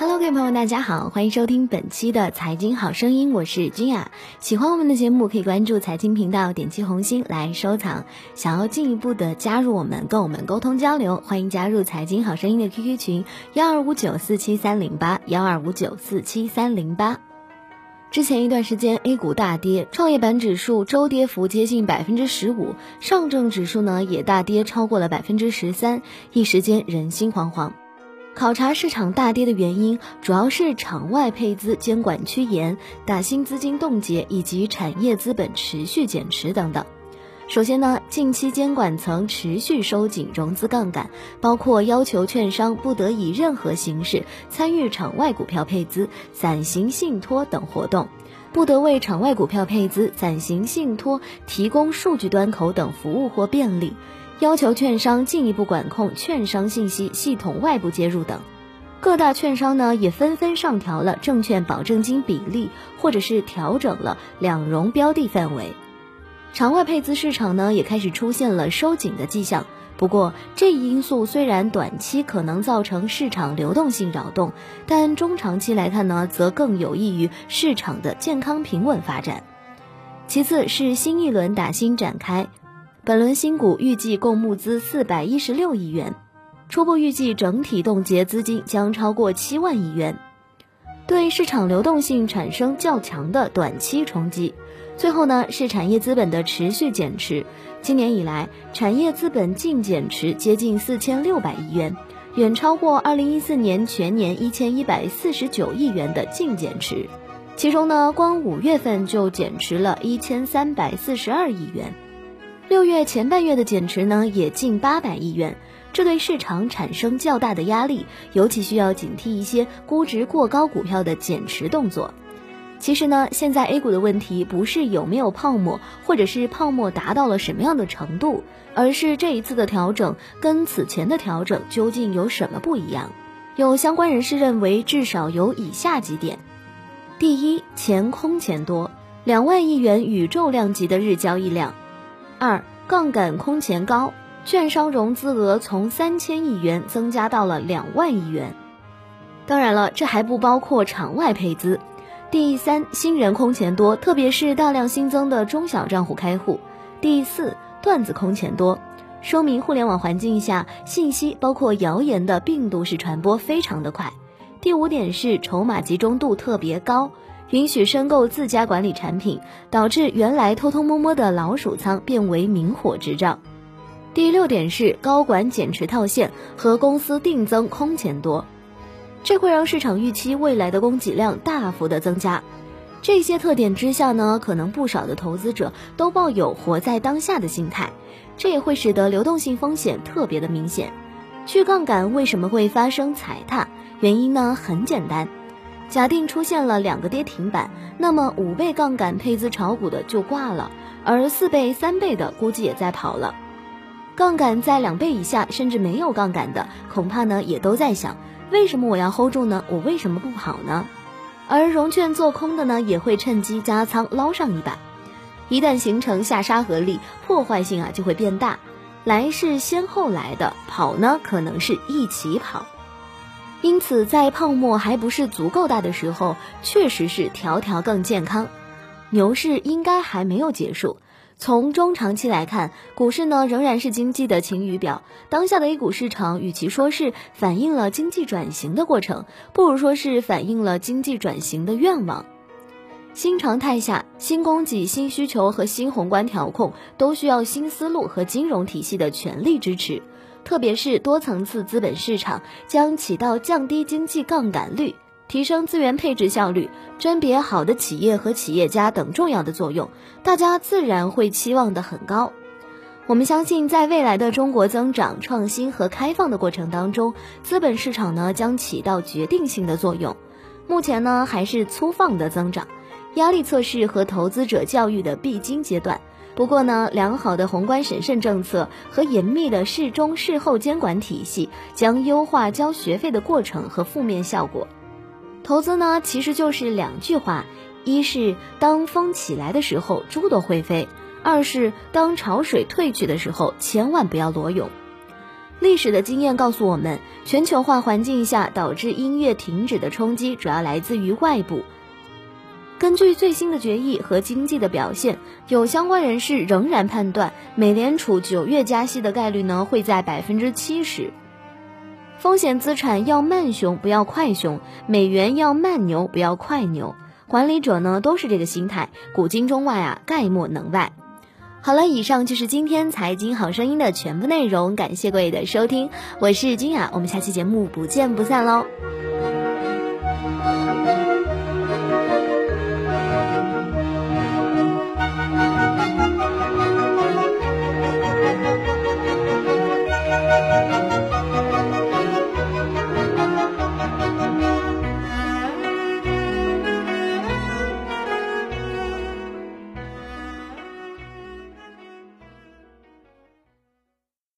Hello，各位朋友，大家好，欢迎收听本期的财经好声音，我是君雅。喜欢我们的节目，可以关注财经频道，点击红心来收藏。想要进一步的加入我们，跟我们沟通交流，欢迎加入财经好声音的 QQ 群幺二五九四七三零八幺二五九四七三零八。之前一段时间 A 股大跌，创业板指数周跌幅接近百分之十五，上证指数呢也大跌超过了百分之十三，一时间人心惶惶。考察市场大跌的原因，主要是场外配资监管趋严、大新资金冻结以及产业资本持续减持等等。首先呢，近期监管层持续收紧融资杠杆，包括要求券商不得以任何形式参与场外股票配资、散型信托等活动，不得为场外股票配资、散型信托提供数据端口等服务或便利。要求券商进一步管控券商信息系统外部接入等，各大券商呢也纷纷上调了证券保证金比例，或者是调整了两融标的范围。场外配资市场呢也开始出现了收紧的迹象。不过，这一因素虽然短期可能造成市场流动性扰动，但中长期来看呢，则更有益于市场的健康平稳发展。其次是新一轮打新展开。本轮新股预计共募资四百一十六亿元，初步预计整体冻结资金将超过七万亿元，对市场流动性产生较强的短期冲击。最后呢，是产业资本的持续减持。今年以来，产业资本净减持接近四千六百亿元，远超过二零一四年全年一千一百四十九亿元的净减持。其中呢，光五月份就减持了一千三百四十二亿元。六月前半月的减持呢，也近八百亿元，这对市场产生较大的压力，尤其需要警惕一些估值过高股票的减持动作。其实呢，现在 A 股的问题不是有没有泡沫，或者是泡沫达到了什么样的程度，而是这一次的调整跟此前的调整究竟有什么不一样？有相关人士认为，至少有以下几点：第一，钱空钱多，两万亿元宇宙量级的日交易量。二杠杆空前高，券商融资额从三千亿元增加到了两万亿元。当然了，这还不包括场外配资。第三，新人空前多，特别是大量新增的中小账户开户。第四，段子空前多，说明互联网环境下信息包括谣言的病毒式传播非常的快。第五点是筹码集中度特别高。允许申购自家管理产品，导致原来偷偷摸摸的老鼠仓变为明火执照。第六点是高管减持套现和公司定增空前多，这会让市场预期未来的供给量大幅的增加。这些特点之下呢，可能不少的投资者都抱有活在当下的心态，这也会使得流动性风险特别的明显。去杠杆为什么会发生踩踏？原因呢很简单。假定出现了两个跌停板，那么五倍杠杆配资炒股的就挂了，而四倍、三倍的估计也在跑了。杠杆在两倍以下，甚至没有杠杆的，恐怕呢也都在想：为什么我要 hold 住呢？我为什么不跑呢？而融券做空的呢，也会趁机加仓捞上一把。一旦形成下杀合力，破坏性啊就会变大。来是先后来的，跑呢可能是一起跑。因此，在泡沫还不是足够大的时候，确实是条条更健康。牛市应该还没有结束。从中长期来看，股市呢仍然是经济的晴雨表。当下的 A 股市场，与其说是反映了经济转型的过程，不如说是反映了经济转型的愿望。新常态下，新供给、新需求和新宏观调控都需要新思路和金融体系的全力支持。特别是多层次资本市场将起到降低经济杠杆率、提升资源配置效率、甄别好的企业和企业家等重要的作用，大家自然会期望的很高。我们相信，在未来的中国增长、创新和开放的过程当中，资本市场呢将起到决定性的作用。目前呢还是粗放的增长，压力测试和投资者教育的必经阶段。不过呢，良好的宏观审慎政策和严密的事中事后监管体系将优化交学费的过程和负面效果。投资呢，其实就是两句话：一是当风起来的时候猪都会飞；二是当潮水退去的时候千万不要裸泳。历史的经验告诉我们，全球化环境下导致音乐停止的冲击主要来自于外部。根据最新的决议和经济的表现，有相关人士仍然判断，美联储九月加息的概率呢会在百分之七十。风险资产要慢熊不要快熊，美元要慢牛不要快牛，管理者呢都是这个心态，古今中外啊概莫能外。好了，以上就是今天财经好声音的全部内容，感谢各位的收听，我是君雅，我们下期节目不见不散喽。